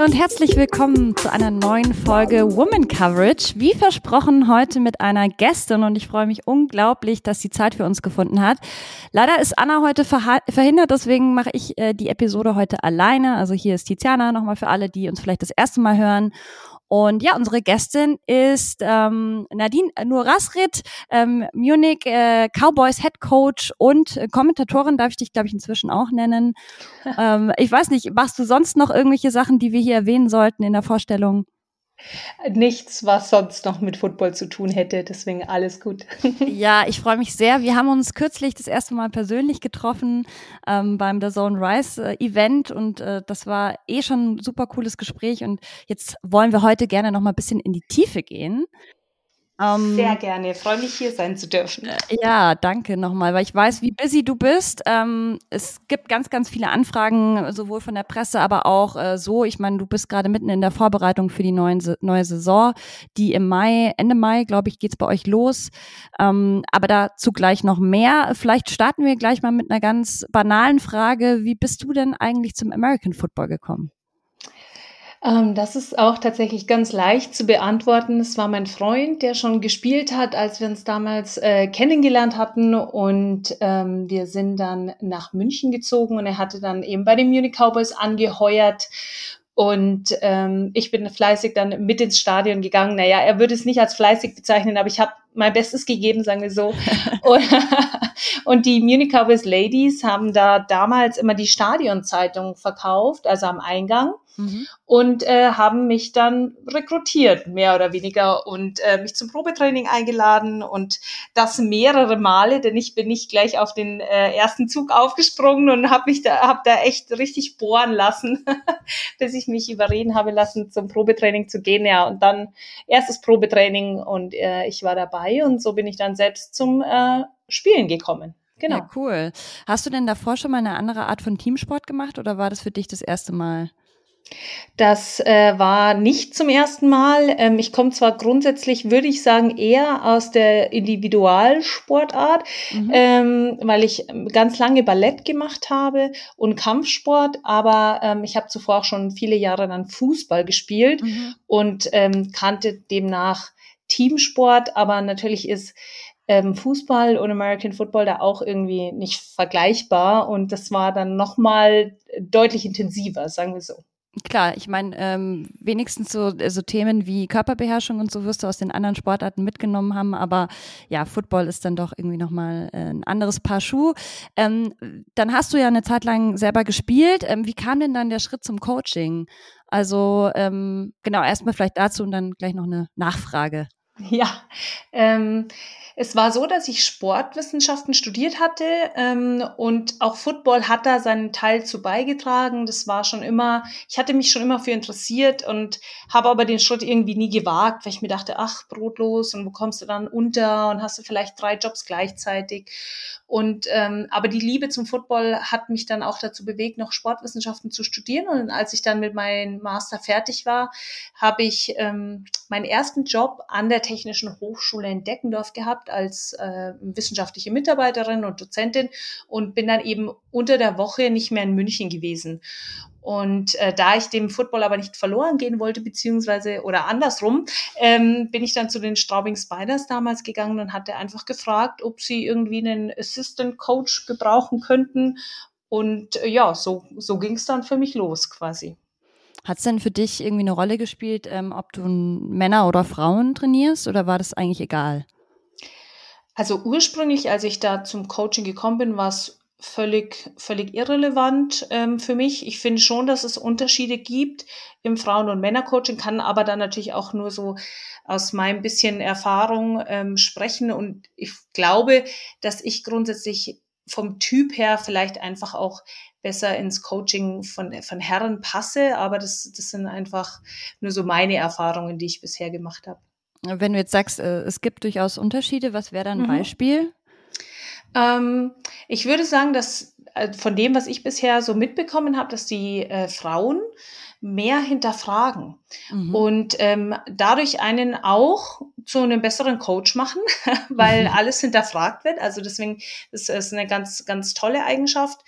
Hi und herzlich willkommen zu einer neuen Folge Woman Coverage. Wie versprochen heute mit einer Gästin und ich freue mich unglaublich, dass sie Zeit für uns gefunden hat. Leider ist Anna heute verhindert, deswegen mache ich äh, die Episode heute alleine. Also hier ist Tiziana nochmal für alle, die uns vielleicht das erste Mal hören. Und ja, unsere Gästin ist ähm, Nadine Nurasrit, ähm, Munich äh, Cowboys Head Coach und äh, Kommentatorin, darf ich dich, glaube ich, inzwischen auch nennen. ähm, ich weiß nicht, machst du sonst noch irgendwelche Sachen, die wir hier erwähnen sollten in der Vorstellung? Nichts, was sonst noch mit Football zu tun hätte. Deswegen alles gut. ja, ich freue mich sehr. Wir haben uns kürzlich das erste Mal persönlich getroffen ähm, beim The Zone Rise äh, Event und äh, das war eh schon ein super cooles Gespräch. Und jetzt wollen wir heute gerne noch mal ein bisschen in die Tiefe gehen. Ähm, Sehr gerne. Freue mich, hier sein zu dürfen. Ja, danke nochmal, weil ich weiß, wie busy du bist. Ähm, es gibt ganz, ganz viele Anfragen, sowohl von der Presse, aber auch äh, so. Ich meine, du bist gerade mitten in der Vorbereitung für die neuen, neue Saison, die im Mai, Ende Mai, glaube ich, geht's bei euch los. Ähm, aber dazu gleich noch mehr. Vielleicht starten wir gleich mal mit einer ganz banalen Frage. Wie bist du denn eigentlich zum American Football gekommen? Ähm, das ist auch tatsächlich ganz leicht zu beantworten. Es war mein Freund, der schon gespielt hat, als wir uns damals äh, kennengelernt hatten. Und ähm, wir sind dann nach München gezogen und er hatte dann eben bei den Munich Cowboys angeheuert. Und ähm, ich bin fleißig dann mit ins Stadion gegangen. Naja, er würde es nicht als fleißig bezeichnen, aber ich habe mein Bestes gegeben, sagen wir so. und, und die Munich Cowboys Ladies haben da damals immer die Stadionzeitung verkauft, also am Eingang mhm. und äh, haben mich dann rekrutiert, mehr oder weniger, und äh, mich zum Probetraining eingeladen und das mehrere Male, denn ich bin nicht gleich auf den äh, ersten Zug aufgesprungen und habe mich da, hab da echt richtig bohren lassen, bis ich mich überreden habe lassen, zum Probetraining zu gehen. Ja, und dann erstes Probetraining und äh, ich war dabei und so bin ich dann selbst zum äh, Spielen gekommen. Genau. Ja, cool. Hast du denn davor schon mal eine andere Art von Teamsport gemacht oder war das für dich das erste Mal? Das äh, war nicht zum ersten Mal. Ähm, ich komme zwar grundsätzlich, würde ich sagen, eher aus der Individualsportart, mhm. ähm, weil ich ganz lange Ballett gemacht habe und Kampfsport, aber ähm, ich habe zuvor auch schon viele Jahre dann Fußball gespielt mhm. und ähm, kannte demnach Teamsport, aber natürlich ist ähm, Fußball und American Football da auch irgendwie nicht vergleichbar und das war dann nochmal deutlich intensiver, sagen wir so. Klar, ich meine, ähm, wenigstens so, so Themen wie Körperbeherrschung und so wirst du aus den anderen Sportarten mitgenommen haben, aber ja, Football ist dann doch irgendwie nochmal äh, ein anderes Paar Schuh. Ähm, dann hast du ja eine Zeit lang selber gespielt. Ähm, wie kam denn dann der Schritt zum Coaching? Also ähm, genau, erstmal vielleicht dazu und dann gleich noch eine Nachfrage. Ja, ähm, es war so, dass ich Sportwissenschaften studiert hatte ähm, und auch Football hat da seinen Teil zu beigetragen. Das war schon immer, ich hatte mich schon immer für interessiert und habe aber den Schritt irgendwie nie gewagt, weil ich mir dachte, ach, brotlos und wo kommst du dann unter und hast du vielleicht drei Jobs gleichzeitig. Und ähm, aber die Liebe zum Football hat mich dann auch dazu bewegt, noch Sportwissenschaften zu studieren. Und als ich dann mit meinem Master fertig war, habe ich ähm, meinen ersten Job an der Technischen Hochschule in Deckendorf gehabt als äh, wissenschaftliche Mitarbeiterin und Dozentin und bin dann eben unter der Woche nicht mehr in München gewesen. Und äh, da ich dem Football aber nicht verloren gehen wollte, beziehungsweise oder andersrum, ähm, bin ich dann zu den Straubing Spiders damals gegangen und hatte einfach gefragt, ob sie irgendwie einen Assistant Coach gebrauchen könnten. Und äh, ja, so, so ging es dann für mich los quasi. Hat es denn für dich irgendwie eine Rolle gespielt, ähm, ob du Männer oder Frauen trainierst oder war das eigentlich egal? Also ursprünglich, als ich da zum Coaching gekommen bin, war es völlig, völlig irrelevant ähm, für mich. Ich finde schon, dass es Unterschiede gibt im Frauen- und Männercoaching, kann aber dann natürlich auch nur so aus meinem bisschen Erfahrung ähm, sprechen. Und ich glaube, dass ich grundsätzlich vom Typ her vielleicht einfach auch besser ins Coaching von, von Herren passe. Aber das, das sind einfach nur so meine Erfahrungen, die ich bisher gemacht habe. Wenn du jetzt sagst, äh, es gibt durchaus Unterschiede, was wäre dann ein mhm. Beispiel? Ähm, ich würde sagen, dass äh, von dem, was ich bisher so mitbekommen habe, dass die äh, Frauen mehr hinterfragen mhm. und ähm, dadurch einen auch zu einem besseren Coach machen, weil mhm. alles hinterfragt wird. Also deswegen ist es eine ganz, ganz tolle Eigenschaft.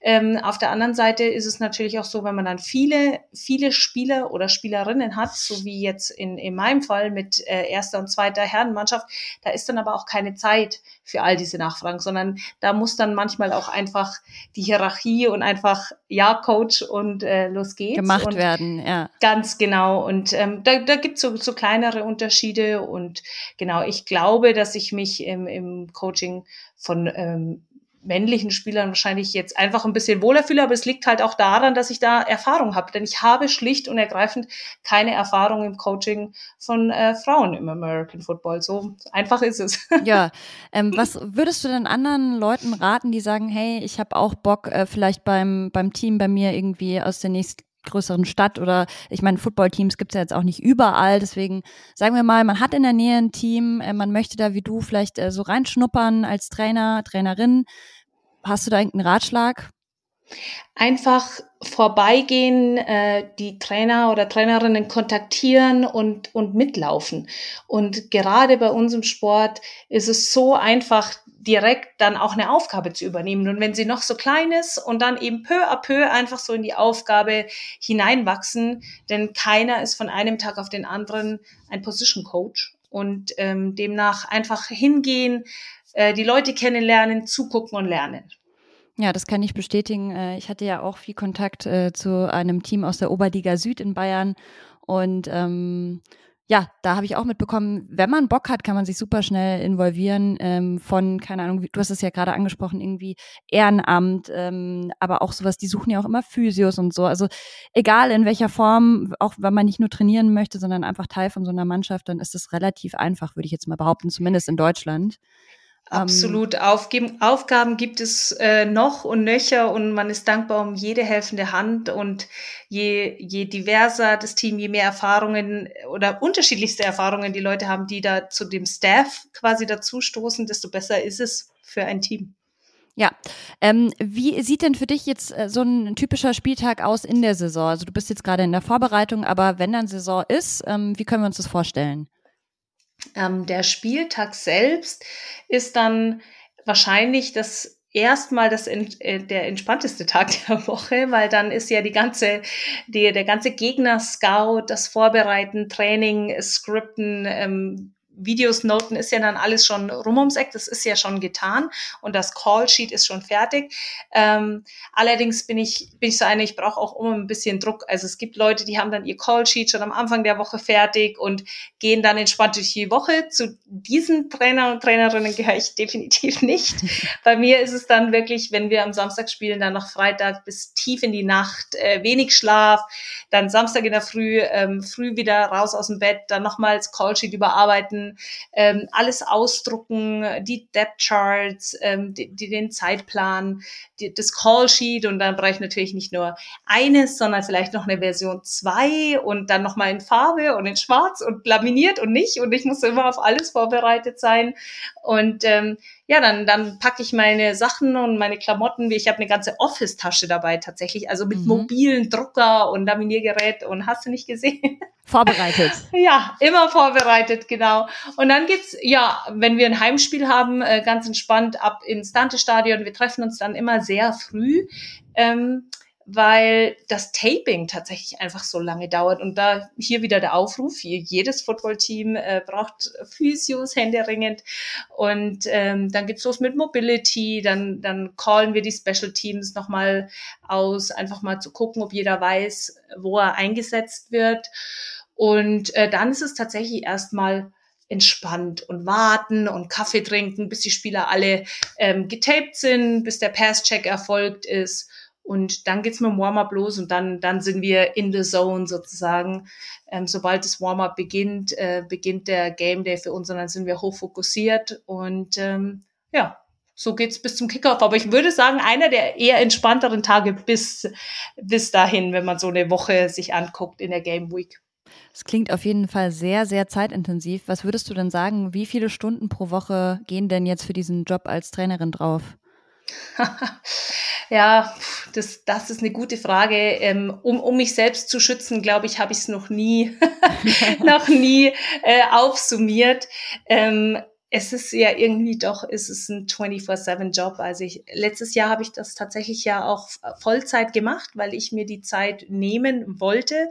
Ähm, auf der anderen Seite ist es natürlich auch so, wenn man dann viele, viele Spieler oder Spielerinnen hat, so wie jetzt in, in meinem Fall mit äh, erster und zweiter Herrenmannschaft, da ist dann aber auch keine Zeit für all diese Nachfragen, sondern da muss dann manchmal auch einfach die Hierarchie und einfach ja Coach und äh, los geht's. Gemacht und werden, ja. Ganz genau. Und ähm, da, da gibt es so, so kleinere Unterschiede und genau, ich glaube, dass ich mich im, im Coaching von ähm, männlichen Spielern wahrscheinlich jetzt einfach ein bisschen wohler fühle, aber es liegt halt auch daran, dass ich da Erfahrung habe. Denn ich habe schlicht und ergreifend keine Erfahrung im Coaching von äh, Frauen im American Football. So einfach ist es. Ja, ähm, was würdest du denn anderen Leuten raten, die sagen, hey, ich habe auch Bock, äh, vielleicht beim, beim Team bei mir irgendwie aus der nächsten größeren Stadt oder ich meine, Footballteams gibt es ja jetzt auch nicht überall. Deswegen sagen wir mal, man hat in der Nähe ein Team, äh, man möchte da wie du vielleicht äh, so reinschnuppern als Trainer, Trainerin. Hast du da irgendeinen Ratschlag? Einfach vorbeigehen, äh, die Trainer oder Trainerinnen kontaktieren und, und mitlaufen. Und gerade bei unserem Sport ist es so einfach, direkt dann auch eine Aufgabe zu übernehmen. Und wenn sie noch so klein ist und dann eben peu à peu einfach so in die Aufgabe hineinwachsen, denn keiner ist von einem Tag auf den anderen ein Position Coach. Und ähm, demnach einfach hingehen, äh, die Leute kennenlernen, zugucken und lernen. Ja, das kann ich bestätigen. Äh, ich hatte ja auch viel Kontakt äh, zu einem Team aus der Oberliga Süd in Bayern und ähm, ja, da habe ich auch mitbekommen, wenn man Bock hat, kann man sich super schnell involvieren ähm, von, keine Ahnung, du hast es ja gerade angesprochen, irgendwie Ehrenamt, ähm, aber auch sowas, die suchen ja auch immer Physios und so. Also egal in welcher Form, auch wenn man nicht nur trainieren möchte, sondern einfach Teil von so einer Mannschaft, dann ist es relativ einfach, würde ich jetzt mal behaupten, zumindest in Deutschland. Ähm, Absolut. Aufgeben, Aufgaben gibt es äh, noch und nöcher und man ist dankbar um jede helfende Hand und je, je diverser das Team, je mehr Erfahrungen oder unterschiedlichste Erfahrungen die Leute haben, die da zu dem Staff quasi dazustoßen, desto besser ist es für ein Team. Ja, ähm, wie sieht denn für dich jetzt äh, so ein typischer Spieltag aus in der Saison? Also du bist jetzt gerade in der Vorbereitung, aber wenn dann Saison ist, ähm, wie können wir uns das vorstellen? Ähm, der Spieltag selbst ist dann wahrscheinlich das erstmal das äh, der entspannteste Tag der Woche, weil dann ist ja die ganze die, der ganze Gegner Scout, das Vorbereiten, Training, Skripten, ähm, Videos noten ist ja dann alles schon rum ums Eck, das ist ja schon getan und das Callsheet ist schon fertig. Ähm, allerdings bin ich, bin ich so eine, ich brauche auch immer ein bisschen Druck. Also es gibt Leute, die haben dann ihr Callsheet schon am Anfang der Woche fertig und gehen dann entspannt durch die Woche. Zu diesen Trainer und Trainerinnen gehöre ich definitiv nicht. Bei mir ist es dann wirklich, wenn wir am Samstag spielen, dann noch Freitag bis tief in die Nacht, äh, wenig Schlaf, dann Samstag in der Früh, ähm, früh wieder raus aus dem Bett, dann nochmals Callsheet überarbeiten, ähm, alles ausdrucken, die Depth Charts, ähm, die, die, den Zeitplan, die, das Call Sheet und dann brauche ich natürlich nicht nur eines, sondern vielleicht noch eine Version zwei und dann nochmal in Farbe und in Schwarz und laminiert und nicht und ich muss immer auf alles vorbereitet sein und ähm, ja, dann, dann packe ich meine Sachen und meine Klamotten. Ich habe eine ganze Office-Tasche dabei tatsächlich, also mit mhm. mobilen Drucker und Laminiergerät und hast du nicht gesehen? Vorbereitet. ja, immer vorbereitet, genau. Und dann geht's, ja, wenn wir ein Heimspiel haben, äh, ganz entspannt ab ins Dante-Stadion. Wir treffen uns dann immer sehr früh. Ähm, weil das Taping tatsächlich einfach so lange dauert. Und da hier wieder der Aufruf, hier, jedes Footballteam äh, braucht Physios händeringend. Und ähm, dann geht's los mit Mobility, dann, dann callen wir die Special Teams nochmal aus, einfach mal zu gucken, ob jeder weiß, wo er eingesetzt wird. Und äh, dann ist es tatsächlich erstmal entspannt und warten und Kaffee trinken, bis die Spieler alle ähm, getaped sind, bis der Pass-Check erfolgt ist. Und dann geht's mit dem Warm-up los und dann, dann sind wir in the zone sozusagen. Ähm, sobald das Warm-up beginnt, äh, beginnt der Game Day für uns und dann sind wir hochfokussiert. Und ähm, ja, so geht's bis zum Kickoff. Aber ich würde sagen, einer der eher entspannteren Tage bis, bis dahin, wenn man so eine Woche sich anguckt in der Game Week. Es klingt auf jeden Fall sehr, sehr zeitintensiv. Was würdest du denn sagen, wie viele Stunden pro Woche gehen denn jetzt für diesen Job als Trainerin drauf? ja, das, das ist eine gute Frage. Ähm, um, um mich selbst zu schützen, glaube ich, habe ich es noch nie, noch nie äh, aufsummiert. Ähm, es ist ja irgendwie doch, es ist ein 24-7-Job. Also ich, letztes Jahr habe ich das tatsächlich ja auch Vollzeit gemacht, weil ich mir die Zeit nehmen wollte.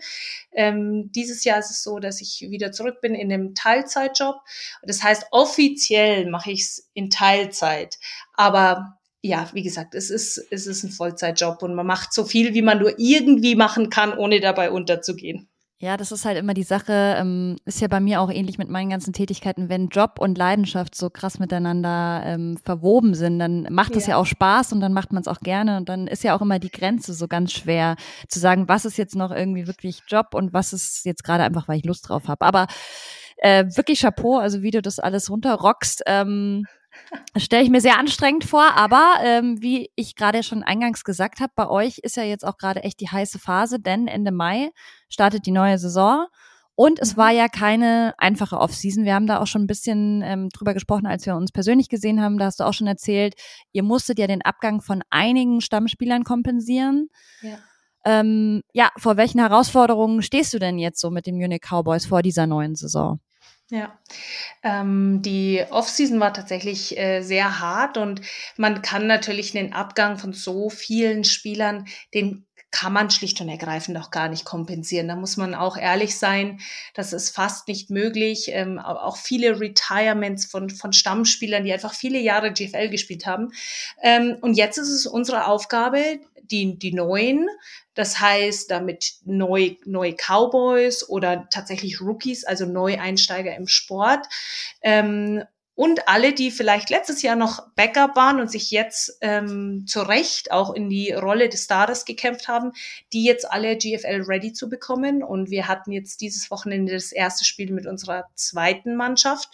Ähm, dieses Jahr ist es so, dass ich wieder zurück bin in einem Teilzeitjob. Das heißt, offiziell mache ich es in Teilzeit. Aber ja, wie gesagt, es ist, es ist ein Vollzeitjob und man macht so viel, wie man nur irgendwie machen kann, ohne dabei unterzugehen. Ja, das ist halt immer die Sache, ähm, ist ja bei mir auch ähnlich mit meinen ganzen Tätigkeiten, wenn Job und Leidenschaft so krass miteinander ähm, verwoben sind, dann macht es ja. ja auch Spaß und dann macht man es auch gerne und dann ist ja auch immer die Grenze so ganz schwer zu sagen, was ist jetzt noch irgendwie wirklich Job und was ist jetzt gerade einfach, weil ich Lust drauf habe. Aber äh, wirklich Chapeau, also wie du das alles runterrockst. Ähm, stelle ich mir sehr anstrengend vor, aber ähm, wie ich gerade schon eingangs gesagt habe, bei euch ist ja jetzt auch gerade echt die heiße Phase, denn Ende Mai startet die neue Saison. Und es war mhm. ja keine einfache Offseason. Wir haben da auch schon ein bisschen ähm, drüber gesprochen, als wir uns persönlich gesehen haben. Da hast du auch schon erzählt, ihr musstet ja den Abgang von einigen Stammspielern kompensieren. Ja. Ähm, ja, vor welchen Herausforderungen stehst du denn jetzt so mit den Munich Cowboys vor dieser neuen Saison? Ja, ähm, die Offseason war tatsächlich äh, sehr hart und man kann natürlich den Abgang von so vielen Spielern, den kann man schlicht und ergreifend auch gar nicht kompensieren. Da muss man auch ehrlich sein, das ist fast nicht möglich. Ähm, auch viele Retirements von, von Stammspielern, die einfach viele Jahre GFL gespielt haben. Ähm, und jetzt ist es unsere Aufgabe, die, die neuen das heißt, damit neu, neue Cowboys oder tatsächlich Rookies, also Neueinsteiger im Sport, ähm, und alle, die vielleicht letztes Jahr noch Backup waren und sich jetzt ähm, zu Recht auch in die Rolle des Stars gekämpft haben, die jetzt alle GFL ready zu bekommen. Und wir hatten jetzt dieses Wochenende das erste Spiel mit unserer zweiten Mannschaft.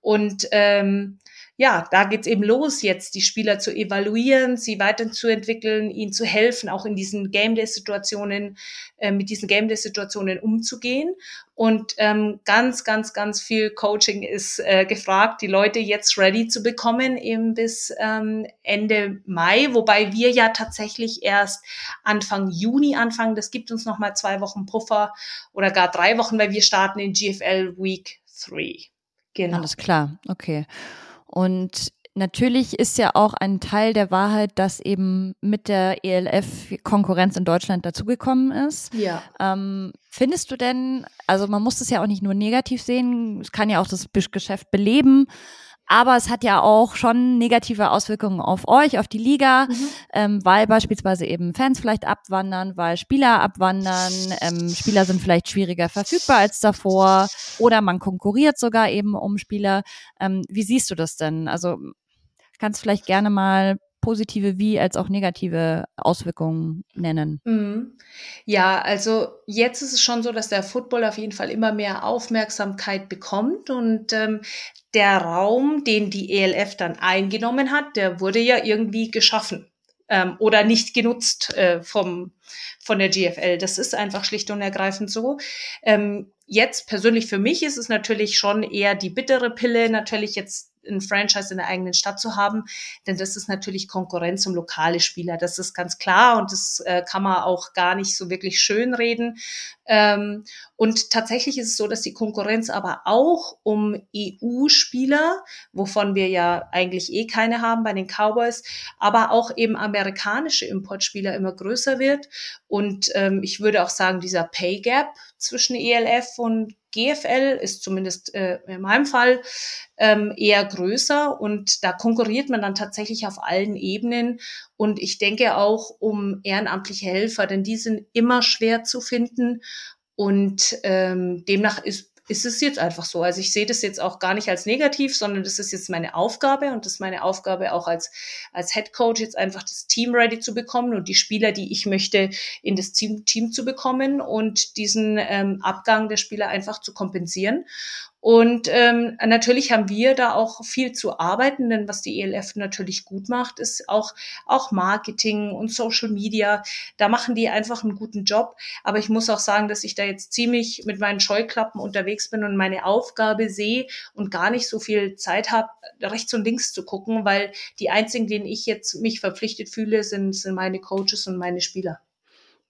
Und ähm, ja, da geht's eben los, jetzt die Spieler zu evaluieren, sie weiterzuentwickeln, ihnen zu helfen, auch in diesen Game Day-Situationen, äh, mit diesen Game Day-Situationen umzugehen. Und ähm, ganz, ganz, ganz viel Coaching ist äh, gefragt, die Leute jetzt ready zu bekommen, eben bis ähm, Ende Mai, wobei wir ja tatsächlich erst Anfang Juni anfangen. Das gibt uns nochmal zwei Wochen Puffer oder gar drei Wochen, weil wir starten in GFL Week 3. Genau. Alles klar, okay. Und natürlich ist ja auch ein Teil der Wahrheit, dass eben mit der ELF Konkurrenz in Deutschland dazugekommen ist. Ja. Ähm, findest du denn, also man muss es ja auch nicht nur negativ sehen, es kann ja auch das Geschäft beleben. Aber es hat ja auch schon negative Auswirkungen auf euch, auf die Liga, mhm. ähm, weil beispielsweise eben Fans vielleicht abwandern, weil Spieler abwandern, ähm, Spieler sind vielleicht schwieriger verfügbar als davor oder man konkurriert sogar eben um Spieler. Ähm, wie siehst du das denn? Also kannst du vielleicht gerne mal positive wie als auch negative Auswirkungen nennen? Mhm. Ja, also jetzt ist es schon so, dass der Football auf jeden Fall immer mehr Aufmerksamkeit bekommt und ähm, der Raum, den die ELF dann eingenommen hat, der wurde ja irgendwie geschaffen ähm, oder nicht genutzt äh, vom, von der GFL. Das ist einfach schlicht und ergreifend so. Ähm, jetzt persönlich für mich ist es natürlich schon eher die bittere Pille, natürlich jetzt ein Franchise in der eigenen Stadt zu haben, denn das ist natürlich Konkurrenz um lokale Spieler. Das ist ganz klar und das äh, kann man auch gar nicht so wirklich schön reden. Ähm, und tatsächlich ist es so, dass die Konkurrenz aber auch um EU-Spieler, wovon wir ja eigentlich eh keine haben bei den Cowboys, aber auch eben amerikanische Importspieler immer größer wird. Und ähm, ich würde auch sagen, dieser Pay Gap zwischen ELF und GFL ist zumindest äh, in meinem Fall ähm, eher größer und da konkurriert man dann tatsächlich auf allen Ebenen. Und ich denke auch um ehrenamtliche Helfer, denn die sind immer schwer zu finden. Und ähm, demnach ist ist es jetzt einfach so. Also ich sehe das jetzt auch gar nicht als negativ, sondern das ist jetzt meine Aufgabe und das ist meine Aufgabe auch als, als Head Coach jetzt einfach das Team ready zu bekommen und die Spieler, die ich möchte, in das Team, Team zu bekommen und diesen ähm, Abgang der Spieler einfach zu kompensieren. Und ähm, natürlich haben wir da auch viel zu arbeiten, denn was die ELF natürlich gut macht, ist auch, auch Marketing und Social Media. Da machen die einfach einen guten Job. Aber ich muss auch sagen, dass ich da jetzt ziemlich mit meinen Scheuklappen unterwegs bin und meine Aufgabe sehe und gar nicht so viel Zeit habe, rechts und links zu gucken, weil die einzigen, denen ich jetzt mich verpflichtet fühle, sind, sind meine Coaches und meine Spieler.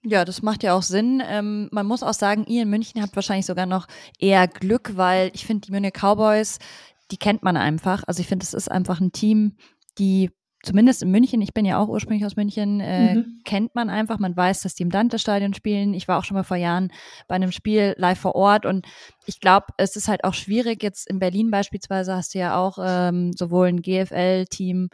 Ja, das macht ja auch Sinn. Ähm, man muss auch sagen, ihr in München habt wahrscheinlich sogar noch eher Glück, weil ich finde, die Munich Cowboys, die kennt man einfach. Also ich finde, es ist einfach ein Team, die zumindest in München, ich bin ja auch ursprünglich aus München, äh, mhm. kennt man einfach. Man weiß, dass die im Dante-Stadion spielen. Ich war auch schon mal vor Jahren bei einem Spiel live vor Ort und ich glaube, es ist halt auch schwierig. Jetzt in Berlin beispielsweise hast du ja auch ähm, sowohl ein GFL-Team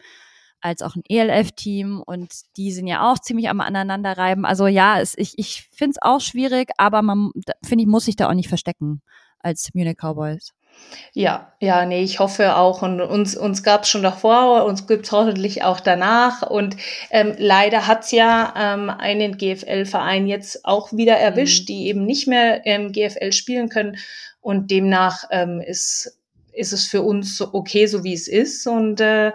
als auch ein ELF-Team und die sind ja auch ziemlich am Aneinanderreiben. Also ja, es, ich, ich finde es auch schwierig, aber man, finde ich, muss sich da auch nicht verstecken als Munich Cowboys. Ja, ja, nee, ich hoffe auch. Und uns, uns gab es schon davor, uns gibt es hoffentlich auch danach. Und ähm, leider hat's ja ähm, einen GFL-Verein jetzt auch wieder erwischt, mhm. die eben nicht mehr ähm, GFL spielen können. Und demnach ähm, ist ist es für uns okay, so wie es ist. Und äh,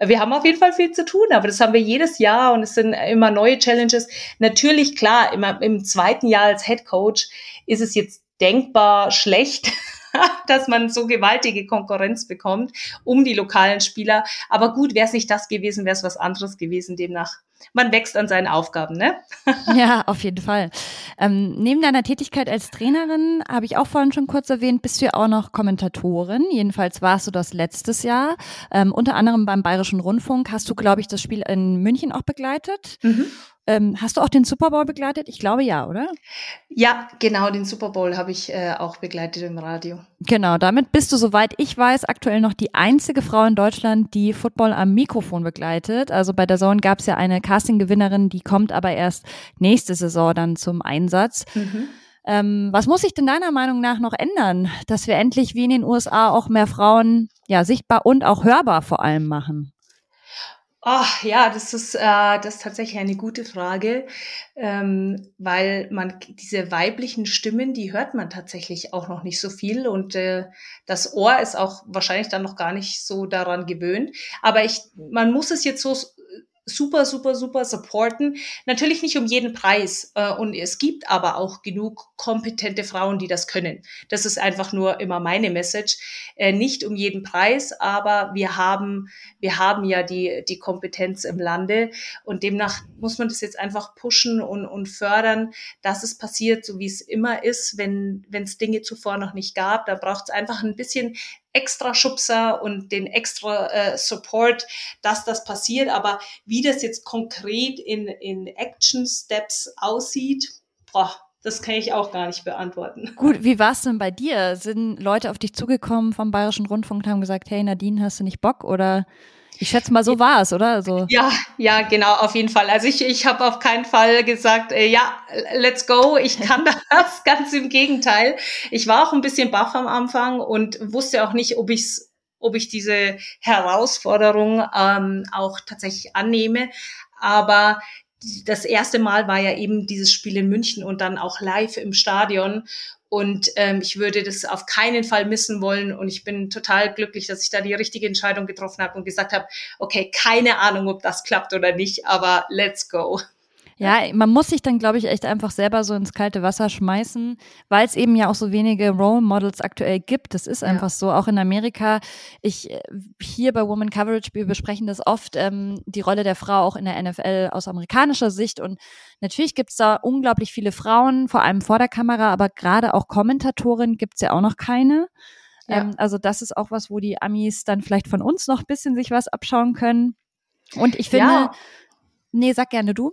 wir haben auf jeden Fall viel zu tun, aber das haben wir jedes Jahr und es sind immer neue Challenges. Natürlich, klar, immer im zweiten Jahr als Head Coach ist es jetzt denkbar schlecht, dass man so gewaltige Konkurrenz bekommt um die lokalen Spieler. Aber gut, wäre es nicht das gewesen, wäre es was anderes gewesen. Demnach man wächst an seinen Aufgaben, ne? ja, auf jeden Fall. Ähm, neben deiner Tätigkeit als Trainerin, habe ich auch vorhin schon kurz erwähnt, bist du ja auch noch Kommentatorin. Jedenfalls warst du das letztes Jahr. Ähm, unter anderem beim Bayerischen Rundfunk hast du, glaube ich, das Spiel in München auch begleitet. Mhm. Ähm, hast du auch den Super Bowl begleitet? Ich glaube ja, oder? Ja, genau, den Super Bowl habe ich äh, auch begleitet im Radio. Genau, damit bist du, soweit ich weiß, aktuell noch die einzige Frau in Deutschland, die Football am Mikrofon begleitet. Also bei der Zone gab es ja eine Casting-Gewinnerin, die kommt aber erst nächste Saison dann zum Einsatz. Mhm. Ähm, was muss sich denn deiner Meinung nach noch ändern, dass wir endlich wie in den USA auch mehr Frauen ja sichtbar und auch hörbar vor allem machen? Oh, ja, das ist, äh, das ist tatsächlich eine gute Frage, ähm, weil man diese weiblichen Stimmen, die hört man tatsächlich auch noch nicht so viel und äh, das Ohr ist auch wahrscheinlich dann noch gar nicht so daran gewöhnt. Aber ich, man muss es jetzt so super, super, super supporten. Natürlich nicht um jeden Preis. Äh, und es gibt aber auch genug kompetente Frauen, die das können. Das ist einfach nur immer meine Message. Äh, nicht um jeden Preis, aber wir haben, wir haben ja die, die Kompetenz im Lande. Und demnach muss man das jetzt einfach pushen und, und fördern, dass es passiert, so wie es immer ist, wenn es Dinge zuvor noch nicht gab. Da braucht es einfach ein bisschen extra Schubser und den extra äh, Support, dass das passiert. Aber wie das jetzt konkret in, in Action Steps aussieht, boah, das kann ich auch gar nicht beantworten. Gut, wie war es denn bei dir? Sind Leute auf dich zugekommen vom Bayerischen Rundfunk und haben gesagt, hey Nadine, hast du nicht Bock? Oder ich schätze mal, so war es, oder? Also ja, ja, genau, auf jeden Fall. Also ich, ich habe auf keinen Fall gesagt, äh, ja, let's go, ich kann das. Ganz im Gegenteil. Ich war auch ein bisschen baff am Anfang und wusste auch nicht, ob ich's ob ich diese Herausforderung ähm, auch tatsächlich annehme. Aber das erste Mal war ja eben dieses Spiel in München und dann auch live im Stadion. Und ähm, ich würde das auf keinen Fall missen wollen. Und ich bin total glücklich, dass ich da die richtige Entscheidung getroffen habe und gesagt habe, okay, keine Ahnung, ob das klappt oder nicht, aber let's go. Ja, man muss sich dann, glaube ich, echt einfach selber so ins kalte Wasser schmeißen, weil es eben ja auch so wenige Role Models aktuell gibt. Das ist einfach ja. so. Auch in Amerika, ich äh, hier bei Woman Coverage, wir besprechen das oft, ähm, die Rolle der Frau auch in der NFL aus amerikanischer Sicht. Und natürlich gibt es da unglaublich viele Frauen, vor allem vor der Kamera, aber gerade auch Kommentatorin gibt es ja auch noch keine. Ja. Ähm, also das ist auch was, wo die Amis dann vielleicht von uns noch ein bisschen sich was abschauen können. Und ich finde, ja. nee, sag gerne du.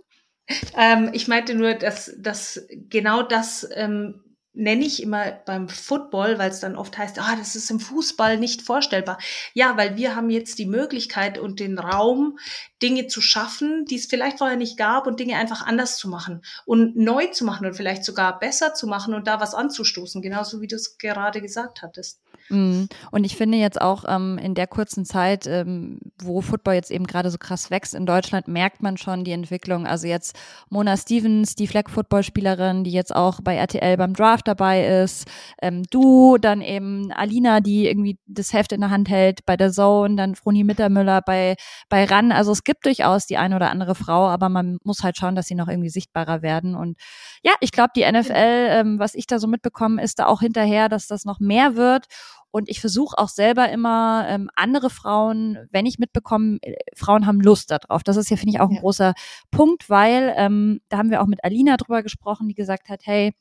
Ähm, ich meinte nur, dass, dass genau das ähm, nenne ich immer beim Football, weil es dann oft heißt, ah, das ist im Fußball nicht vorstellbar. Ja, weil wir haben jetzt die Möglichkeit und den Raum, Dinge zu schaffen, die es vielleicht vorher nicht gab und Dinge einfach anders zu machen und neu zu machen und vielleicht sogar besser zu machen und da was anzustoßen, genauso wie du es gerade gesagt hattest. Mm. Und ich finde jetzt auch ähm, in der kurzen Zeit, ähm, wo Football jetzt eben gerade so krass wächst in Deutschland, merkt man schon die Entwicklung. Also jetzt Mona Stevens, die Flag-Football-Spielerin, die jetzt auch bei RTL beim Draft dabei ist, ähm, du, dann eben Alina, die irgendwie das Heft in der Hand hält bei der Zone, dann Froni Mittermüller bei, bei RAN. Also es gibt durchaus die eine oder andere Frau, aber man muss halt schauen, dass sie noch irgendwie sichtbarer werden. Und ja, ich glaube, die NFL, ähm, was ich da so mitbekomme, ist da auch hinterher, dass das noch mehr wird. Und ich versuche auch selber immer ähm, andere Frauen, wenn ich mitbekomme, äh, Frauen haben Lust darauf. Das ist ja, finde ich, auch ein ja. großer Punkt, weil ähm, da haben wir auch mit Alina drüber gesprochen, die gesagt hat, hey,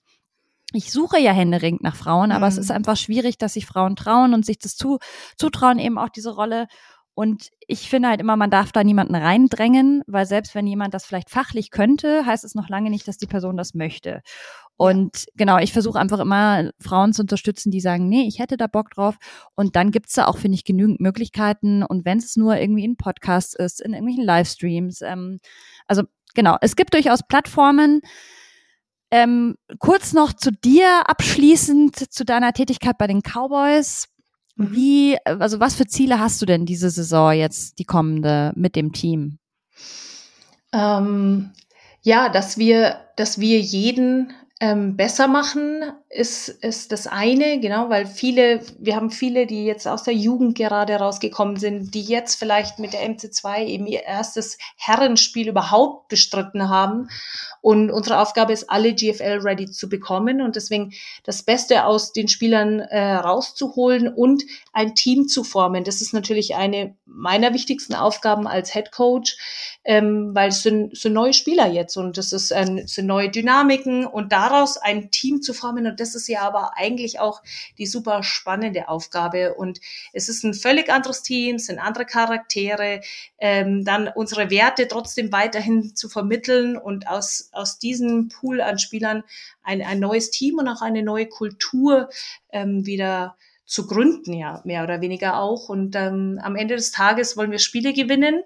ich suche ja händeringend nach Frauen, aber mhm. es ist einfach schwierig, dass sich Frauen trauen und sich das zu, zutrauen, eben auch diese Rolle. Und ich finde halt immer, man darf da niemanden reindrängen, weil selbst wenn jemand das vielleicht fachlich könnte, heißt es noch lange nicht, dass die Person das möchte. Und genau, ich versuche einfach immer Frauen zu unterstützen, die sagen, nee, ich hätte da Bock drauf. Und dann gibt's da auch, finde ich, genügend Möglichkeiten. Und wenn es nur irgendwie in Podcasts ist, in irgendwelchen Livestreams. Ähm, also genau, es gibt durchaus Plattformen. Ähm, kurz noch zu dir abschließend, zu deiner Tätigkeit bei den Cowboys. Mhm. Wie, also was für Ziele hast du denn diese Saison jetzt, die kommende, mit dem Team? Ähm, ja, dass wir, dass wir jeden ähm, besser machen, ist, ist das eine, genau, weil viele, wir haben viele, die jetzt aus der Jugend gerade rausgekommen sind, die jetzt vielleicht mit der MC2 eben ihr erstes Herrenspiel überhaupt bestritten haben. Und unsere Aufgabe ist, alle GFL-ready zu bekommen und deswegen das Beste aus den Spielern äh, rauszuholen und ein Team zu formen. Das ist natürlich eine meiner wichtigsten Aufgaben als Head Coach, ähm, weil es sind, sind neue Spieler jetzt und das ist ein, sind neue Dynamiken und daraus ein Team zu formen und das ist ja aber eigentlich auch die super spannende Aufgabe und es ist ein völlig anderes Team, es sind andere Charaktere, ähm, dann unsere Werte trotzdem weiterhin zu vermitteln und aus, aus diesem Pool an Spielern ein, ein neues Team und auch eine neue Kultur ähm, wieder zu gründen, ja, mehr oder weniger auch. Und ähm, am Ende des Tages wollen wir Spiele gewinnen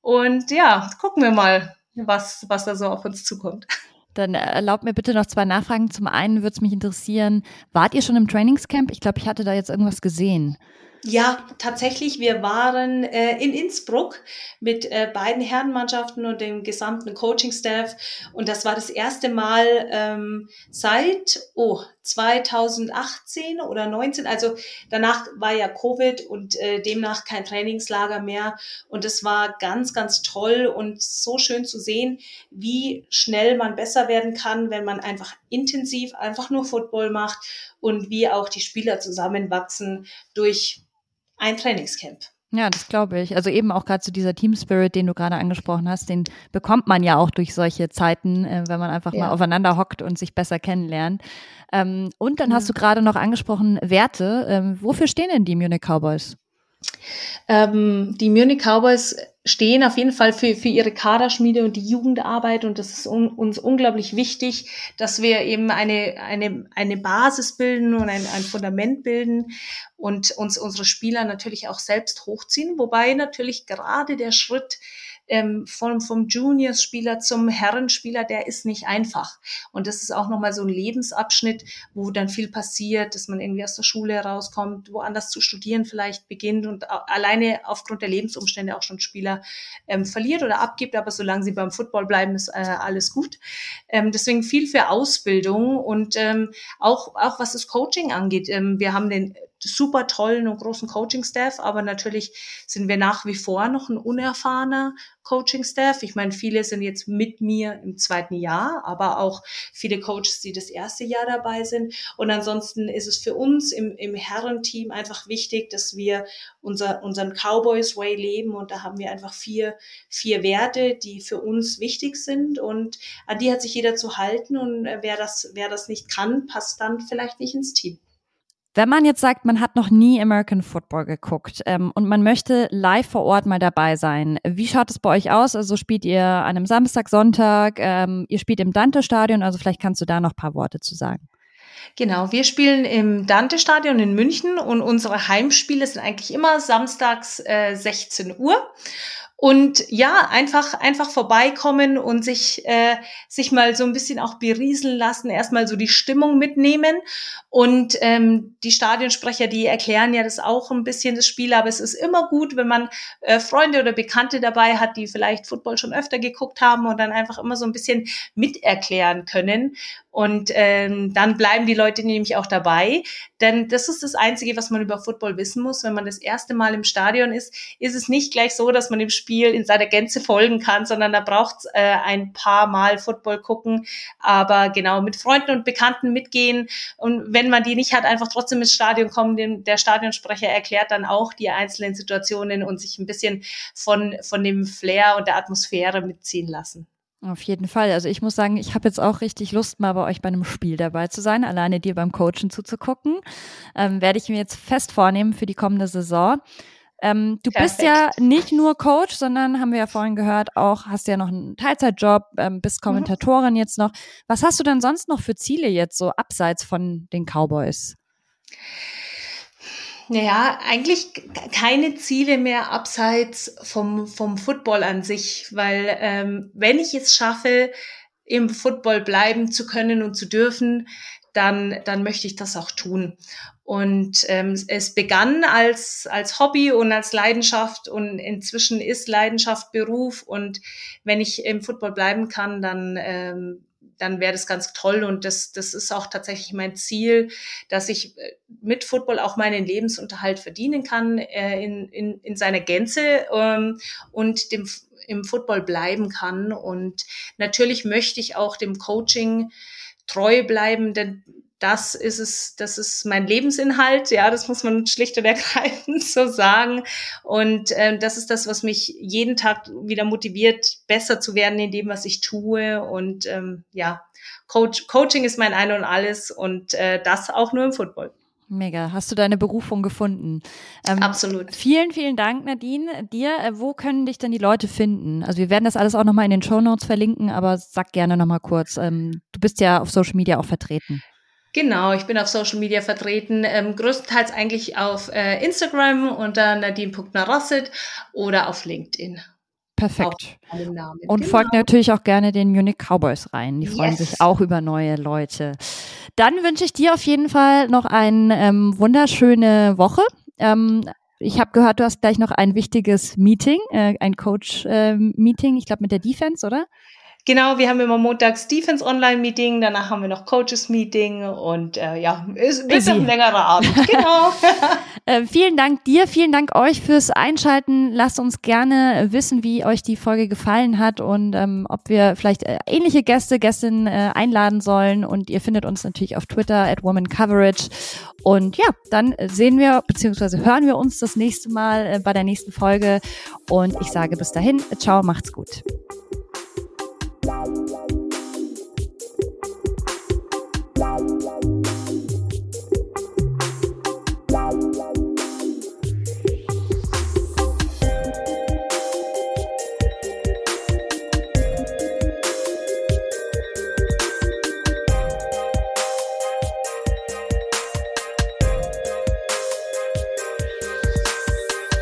und ja, gucken wir mal, was, was da so auf uns zukommt. Dann erlaubt mir bitte noch zwei Nachfragen. Zum einen würde es mich interessieren, wart ihr schon im Trainingscamp? Ich glaube, ich hatte da jetzt irgendwas gesehen. Ja, tatsächlich. Wir waren äh, in Innsbruck mit äh, beiden Herrenmannschaften und dem gesamten Coaching-Staff. Und das war das erste Mal ähm, seit oh, 2018 oder 19. Also danach war ja Covid und äh, demnach kein Trainingslager mehr. Und es war ganz, ganz toll und so schön zu sehen, wie schnell man besser werden kann, wenn man einfach intensiv einfach nur Football macht und wie auch die Spieler zusammenwachsen durch ein Trainingscamp. Ja, das glaube ich. Also eben auch gerade zu so dieser Team Spirit, den du gerade angesprochen hast, den bekommt man ja auch durch solche Zeiten, äh, wenn man einfach ja. mal aufeinander hockt und sich besser kennenlernt. Ähm, und dann ja. hast du gerade noch angesprochen Werte. Ähm, wofür stehen denn die Munich Cowboys? Ähm, die Munich Cowboys stehen auf jeden Fall für, für ihre Kaderschmiede und die Jugendarbeit. Und das ist un, uns unglaublich wichtig, dass wir eben eine, eine, eine Basis bilden und ein, ein Fundament bilden und uns unsere Spieler natürlich auch selbst hochziehen, wobei natürlich gerade der Schritt ähm, vom, vom Juniors-Spieler zum Herrenspieler, der ist nicht einfach. Und das ist auch nochmal so ein Lebensabschnitt, wo dann viel passiert, dass man irgendwie aus der Schule herauskommt, woanders zu studieren vielleicht beginnt und alleine aufgrund der Lebensumstände auch schon Spieler ähm, verliert oder abgibt. Aber solange sie beim Football bleiben, ist äh, alles gut. Ähm, deswegen viel für Ausbildung und ähm, auch, auch was das Coaching angeht. Ähm, wir haben den super tollen und großen Coaching-Staff, aber natürlich sind wir nach wie vor noch ein unerfahrener Coaching-Staff. Ich meine, viele sind jetzt mit mir im zweiten Jahr, aber auch viele Coaches, die das erste Jahr dabei sind. Und ansonsten ist es für uns im, im Herrenteam einfach wichtig, dass wir unser, unseren Cowboys Way leben und da haben wir einfach vier, vier Werte, die für uns wichtig sind und an die hat sich jeder zu halten und wer das, wer das nicht kann, passt dann vielleicht nicht ins Team. Wenn man jetzt sagt, man hat noch nie American Football geguckt ähm, und man möchte live vor Ort mal dabei sein, wie schaut es bei euch aus? Also spielt ihr an einem Samstag, Sonntag, ähm, ihr spielt im Dante-Stadion, also vielleicht kannst du da noch paar Worte zu sagen. Genau, wir spielen im Dante-Stadion in München und unsere Heimspiele sind eigentlich immer samstags äh, 16 Uhr. Und ja, einfach, einfach vorbeikommen und sich, äh, sich mal so ein bisschen auch berieseln lassen, erstmal so die Stimmung mitnehmen. Und ähm, die Stadionsprecher, die erklären ja das auch ein bisschen, das Spiel, aber es ist immer gut, wenn man äh, Freunde oder Bekannte dabei hat, die vielleicht Football schon öfter geguckt haben und dann einfach immer so ein bisschen miterklären können. Und ähm, dann bleiben die Leute nämlich auch dabei. Denn das ist das Einzige, was man über Football wissen muss. Wenn man das erste Mal im Stadion ist, ist es nicht gleich so, dass man dem Spiel in seiner Gänze folgen kann, sondern da braucht es äh, ein paar Mal Football gucken. Aber genau mit Freunden und Bekannten mitgehen. Und wenn man die nicht hat, einfach trotzdem ins Stadion kommen. Den, der Stadionsprecher erklärt dann auch die einzelnen Situationen und sich ein bisschen von, von dem Flair und der Atmosphäre mitziehen lassen. Auf jeden Fall. Also ich muss sagen, ich habe jetzt auch richtig Lust, mal bei euch bei einem Spiel dabei zu sein, alleine dir beim Coachen zuzugucken. Ähm, werde ich mir jetzt fest vornehmen für die kommende Saison. Ähm, du Perfekt. bist ja nicht nur Coach, sondern haben wir ja vorhin gehört, auch hast ja noch einen Teilzeitjob, ähm, bist mhm. Kommentatorin mhm. jetzt noch. Was hast du denn sonst noch für Ziele jetzt so abseits von den Cowboys? Naja, eigentlich keine Ziele mehr abseits vom, vom Football an sich, weil ähm, wenn ich es schaffe, im Football bleiben zu können und zu dürfen, dann, dann möchte ich das auch tun. Und ähm, es begann als, als Hobby und als Leidenschaft und inzwischen ist Leidenschaft Beruf. Und wenn ich im Football bleiben kann, dann ähm, dann wäre das ganz toll. Und das, das ist auch tatsächlich mein Ziel, dass ich äh, mit Football auch meinen Lebensunterhalt verdienen kann äh, in, in, in seiner Gänze ähm, und dem, im Football bleiben kann. Und natürlich möchte ich auch dem Coaching treu bleiben, denn das ist es, das ist mein Lebensinhalt, ja, das muss man schlicht und ergreifend so sagen. Und ähm, das ist das, was mich jeden Tag wieder motiviert, besser zu werden in dem, was ich tue. Und ähm, ja, Coach, Coaching ist mein Ein und Alles und äh, das auch nur im Football. Mega. Hast du deine Berufung gefunden? Ähm, Absolut. Vielen, vielen Dank, Nadine. Dir, äh, wo können dich denn die Leute finden? Also wir werden das alles auch nochmal in den Show Notes verlinken, aber sag gerne nochmal kurz. Ähm, du bist ja auf Social Media auch vertreten. Genau, ich bin auf Social Media vertreten, ähm, größtenteils eigentlich auf äh, Instagram unter nadine.narasset oder auf LinkedIn. Perfekt. Und genau. folgt natürlich auch gerne den Munich Cowboys rein. Die freuen yes. sich auch über neue Leute. Dann wünsche ich dir auf jeden Fall noch eine ähm, wunderschöne Woche. Ähm, ich habe gehört, du hast gleich noch ein wichtiges Meeting, äh, ein Coach-Meeting, äh, ich glaube mit der Defense, oder? Genau, wir haben immer montags Defense Online Meeting, danach haben wir noch Coaches Meeting und äh, ja, es wird ein längerer Abend. Genau. äh, vielen Dank dir, vielen Dank euch fürs Einschalten. Lasst uns gerne wissen, wie euch die Folge gefallen hat und ähm, ob wir vielleicht äh, ähnliche Gäste, Gästinnen äh, einladen sollen. Und ihr findet uns natürlich auf Twitter at Woman Coverage. Und ja, dann sehen wir bzw. hören wir uns das nächste Mal äh, bei der nächsten Folge. Und ich sage bis dahin, ciao, macht's gut. Bye.